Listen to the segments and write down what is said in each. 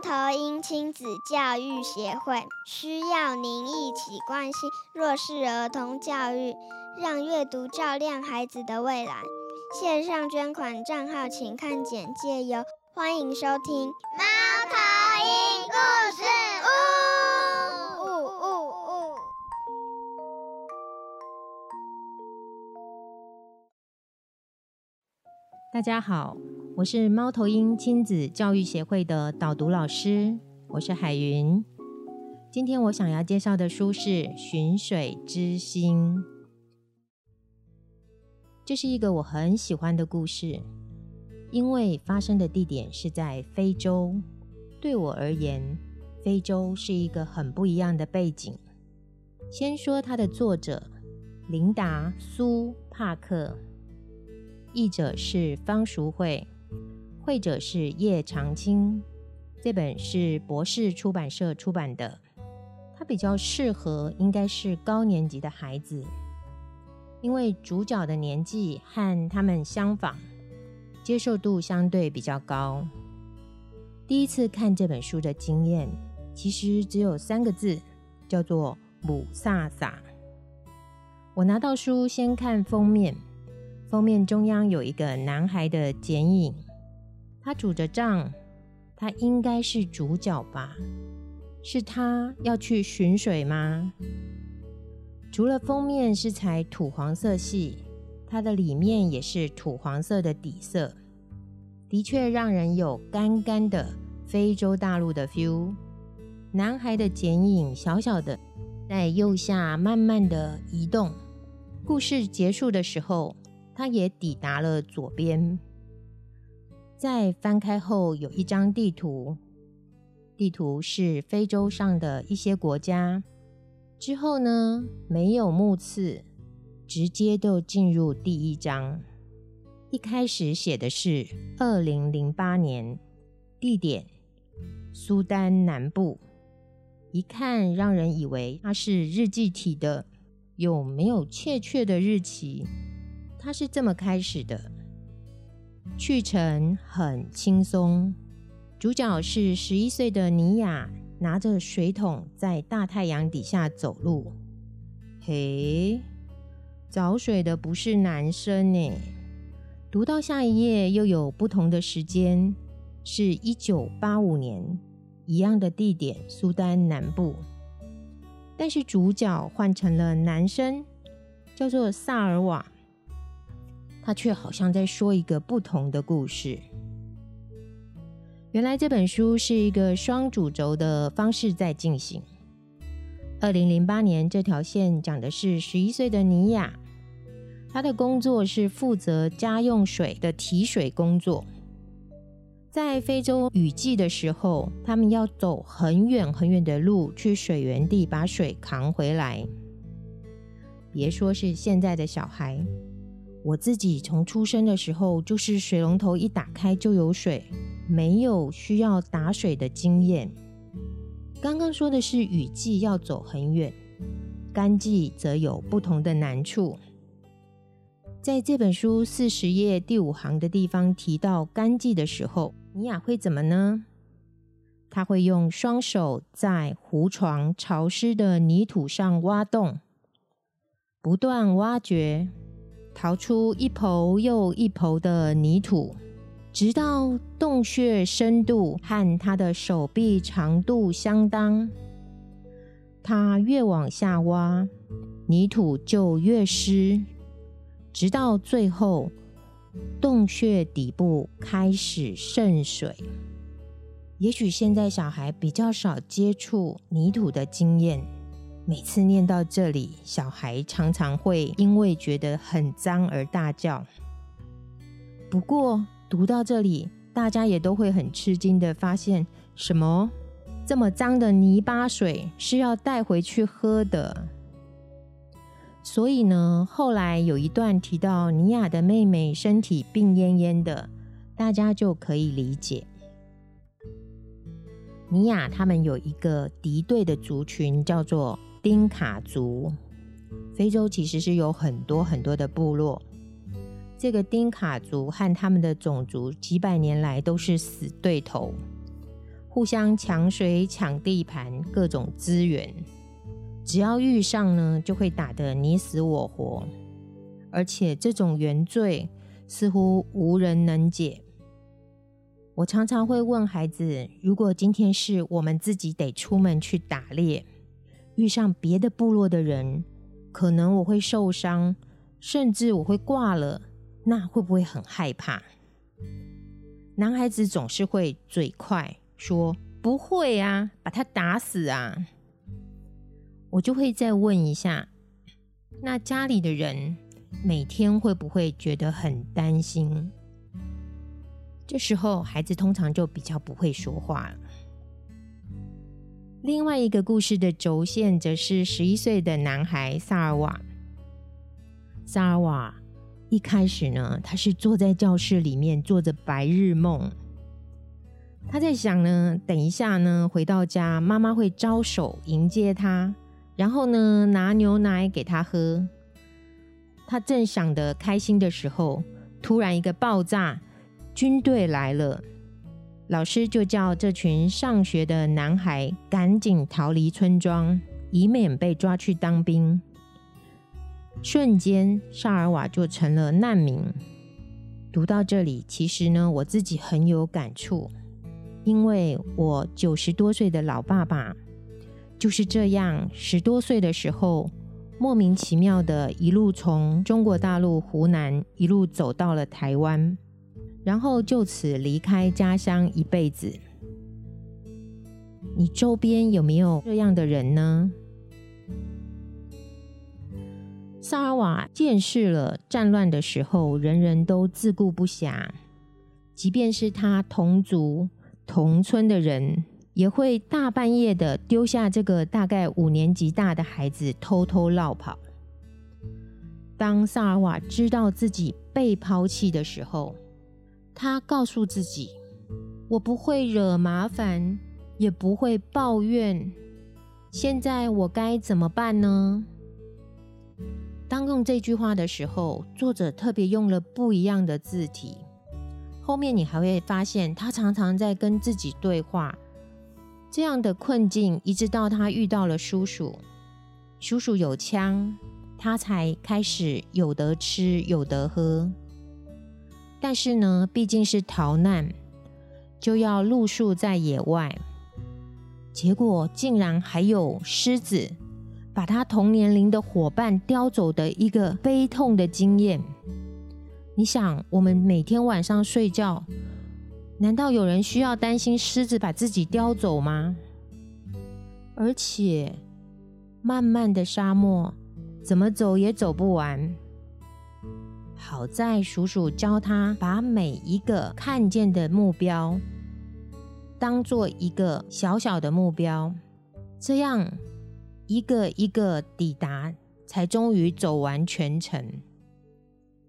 猫头鹰亲子教育协会需要您一起关心弱势儿童教育，让阅读照亮孩子的未来。线上捐款账号请看简介哟。欢迎收听猫头鹰故事屋。呜呜呜！大家好，我是猫头鹰亲子教育协会的导读老师，我是海云。今天我想要介绍的书是《寻水之心》，这是一个我很喜欢的故事，因为发生的地点是在非洲。对我而言，非洲是一个很不一样的背景。先说它的作者琳达·苏帕克。译者是方淑慧，绘者是叶长青。这本是博士出版社出版的，它比较适合应该是高年级的孩子，因为主角的年纪和他们相仿，接受度相对比较高。第一次看这本书的经验，其实只有三个字，叫做“母萨萨”。我拿到书先看封面。封面中央有一个男孩的剪影，他拄着杖，他应该是主角吧？是他要去寻水吗？除了封面是采土黄色系，它的里面也是土黄色的底色，的确让人有干干的非洲大陆的 feel。男孩的剪影小小的，在右下慢慢的移动。故事结束的时候。他也抵达了左边，在翻开后有一张地图，地图是非洲上的一些国家。之后呢，没有目次，直接就进入第一章。一开始写的是二零零八年，地点苏丹南部，一看让人以为它是日记体的，有没有确切的日期？它是这么开始的：去程很轻松，主角是十一岁的尼亚，拿着水桶在大太阳底下走路。嘿，找水的不是男生呢。读到下一页又有不同的时间，是一九八五年，一样的地点，苏丹南部，但是主角换成了男生，叫做萨尔瓦。他却好像在说一个不同的故事。原来这本书是一个双主轴的方式在进行。二零零八年这条线讲的是十一岁的尼亚，他的工作是负责家用水的提水工作。在非洲雨季的时候，他们要走很远很远的路去水源地把水扛回来。别说是现在的小孩。我自己从出生的时候，就是水龙头一打开就有水，没有需要打水的经验。刚刚说的是雨季要走很远，干季则有不同的难处。在这本书四十页第五行的地方提到干季的时候，尼亚会怎么呢？他会用双手在湖床潮湿的泥土上挖洞，不断挖掘。刨出一抔又一抔的泥土，直到洞穴深度和他的手臂长度相当。他越往下挖，泥土就越湿，直到最后，洞穴底部开始渗水。也许现在小孩比较少接触泥土的经验。每次念到这里，小孩常常会因为觉得很脏而大叫。不过读到这里，大家也都会很吃惊的发现，什么这么脏的泥巴水是要带回去喝的。所以呢，后来有一段提到尼亚的妹妹身体病恹恹的，大家就可以理解。尼亚他们有一个敌对的族群，叫做。丁卡族，非洲其实是有很多很多的部落。这个丁卡族和他们的种族几百年来都是死对头。互相抢水、抢地盘、各种资源，只要遇上呢，就会打得你死我活。而且这种原罪似乎无人能解。我常常会问孩子：如果今天是我们自己得出门去打猎，遇上别的部落的人，可能我会受伤，甚至我会挂了，那会不会很害怕？男孩子总是会嘴快说：“不会啊，把他打死啊。”我就会再问一下：那家里的人？每天会不会觉得很担心？这时候孩子通常就比较不会说话了。另外一个故事的轴线则是十一岁的男孩萨尔瓦。萨尔瓦一开始呢，他是坐在教室里面做着白日梦。他在想呢，等一下呢，回到家妈妈会招手迎接他，然后呢，拿牛奶给他喝。他正想的开心的时候，突然一个爆炸，军队来了。老师就叫这群上学的男孩赶紧逃离村庄，以免被抓去当兵。瞬间，萨尔瓦就成了难民。读到这里，其实呢，我自己很有感触，因为我九十多岁的老爸爸就是这样，十多岁的时候。莫名其妙的一路从中国大陆湖南一路走到了台湾，然后就此离开家乡一辈子。你周边有没有这样的人呢？萨尔瓦见识了战乱的时候，人人都自顾不暇，即便是他同族同村的人。也会大半夜的丢下这个大概五年级大的孩子，偷偷绕跑。当萨尔瓦知道自己被抛弃的时候，他告诉自己：“我不会惹麻烦，也不会抱怨。现在我该怎么办呢？”当用这句话的时候，作者特别用了不一样的字体。后面你还会发现，他常常在跟自己对话。这样的困境，一直到他遇到了叔叔，叔叔有枪，他才开始有得吃有得喝。但是呢，毕竟是逃难，就要露宿在野外，结果竟然还有狮子把他同年龄的伙伴叼走的一个悲痛的经验。你想，我们每天晚上睡觉。难道有人需要担心狮子把自己叼走吗？而且，漫漫的沙漠怎么走也走不完。好在叔叔教他把每一个看见的目标当做一个小小的目标，这样一个一个抵达，才终于走完全程。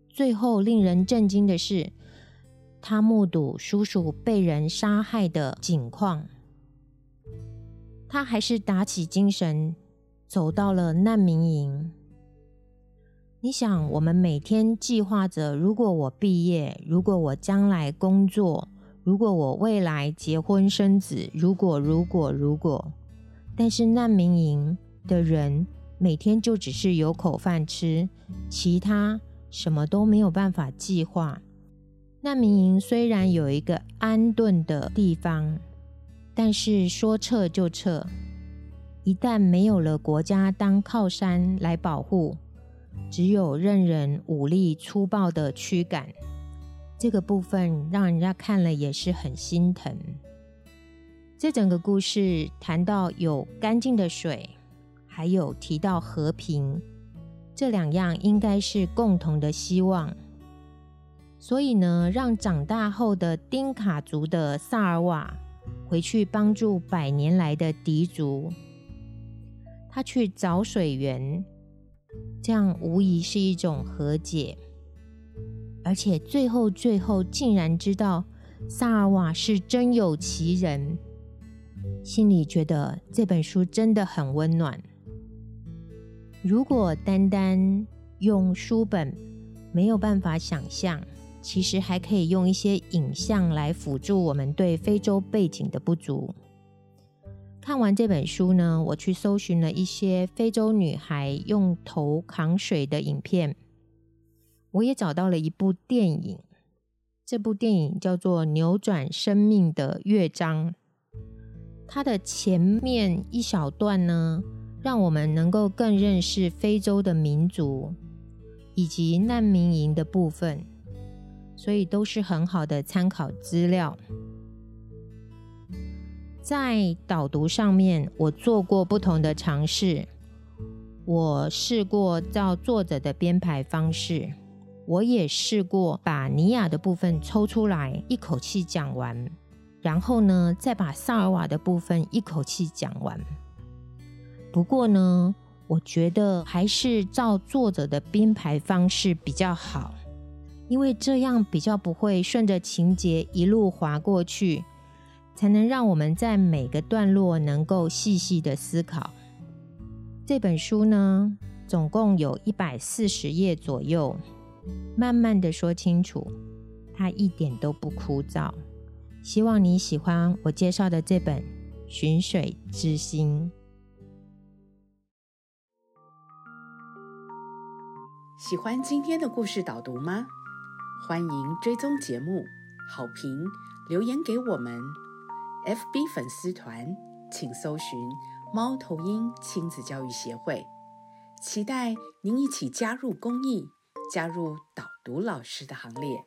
最后，令人震惊的是。他目睹叔叔被人杀害的景况，他还是打起精神走到了难民营。你想，我们每天计划着：如果我毕业，如果我将来工作，如果我未来结婚生子，如果如果如果，但是难民营的人每天就只是有口饭吃，其他什么都没有办法计划。难民营虽然有一个安顿的地方，但是说撤就撤。一旦没有了国家当靠山来保护，只有任人武力粗暴的驱赶。这个部分让人家看了也是很心疼。这整个故事谈到有干净的水，还有提到和平，这两样应该是共同的希望。所以呢，让长大后的丁卡族的萨尔瓦回去帮助百年来的敌族，他去找水源，这样无疑是一种和解。而且最后最后，竟然知道萨尔瓦是真有其人，心里觉得这本书真的很温暖。如果单单用书本，没有办法想象。其实还可以用一些影像来辅助我们对非洲背景的不足。看完这本书呢，我去搜寻了一些非洲女孩用头扛水的影片，我也找到了一部电影。这部电影叫做《扭转生命的乐章》，它的前面一小段呢，让我们能够更认识非洲的民族以及难民营的部分，所以都是很好的参考资料。在导读上面，我做过不同的尝试。我试过照作者的编排方式，我也试过把尼亚的部分抽出来一口气讲完，然后呢，再把萨尔瓦的部分一口气讲完。不过呢，我觉得还是照作者的编排方式比较好，因为这样比较不会顺着情节一路滑过去。才能让我们在每个段落能够细细的思考。这本书呢，总共有一百四十页左右，慢慢的说清楚，它一点都不枯燥。希望你喜欢我介绍的这本《寻水之心》。喜欢今天的故事导读吗？欢迎追踪节目，好评留言给我们。FB 粉丝团，请搜寻“猫头鹰亲子教育协会”，期待您一起加入公益，加入导读老师的行列。